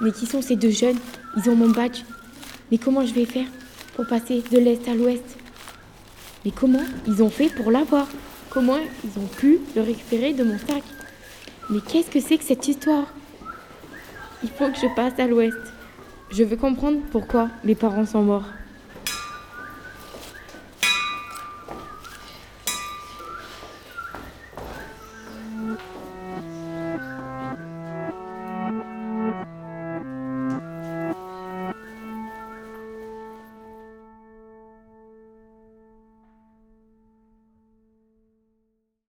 Mais qui sont ces deux jeunes? Ils ont mon badge. Mais comment je vais faire pour passer de l'est à l'ouest? Mais comment ils ont fait pour l'avoir? Comment ils ont pu le récupérer de mon sac? Mais qu'est-ce que c'est que cette histoire? Il faut que je passe à l'ouest. Je veux comprendre pourquoi mes parents sont morts.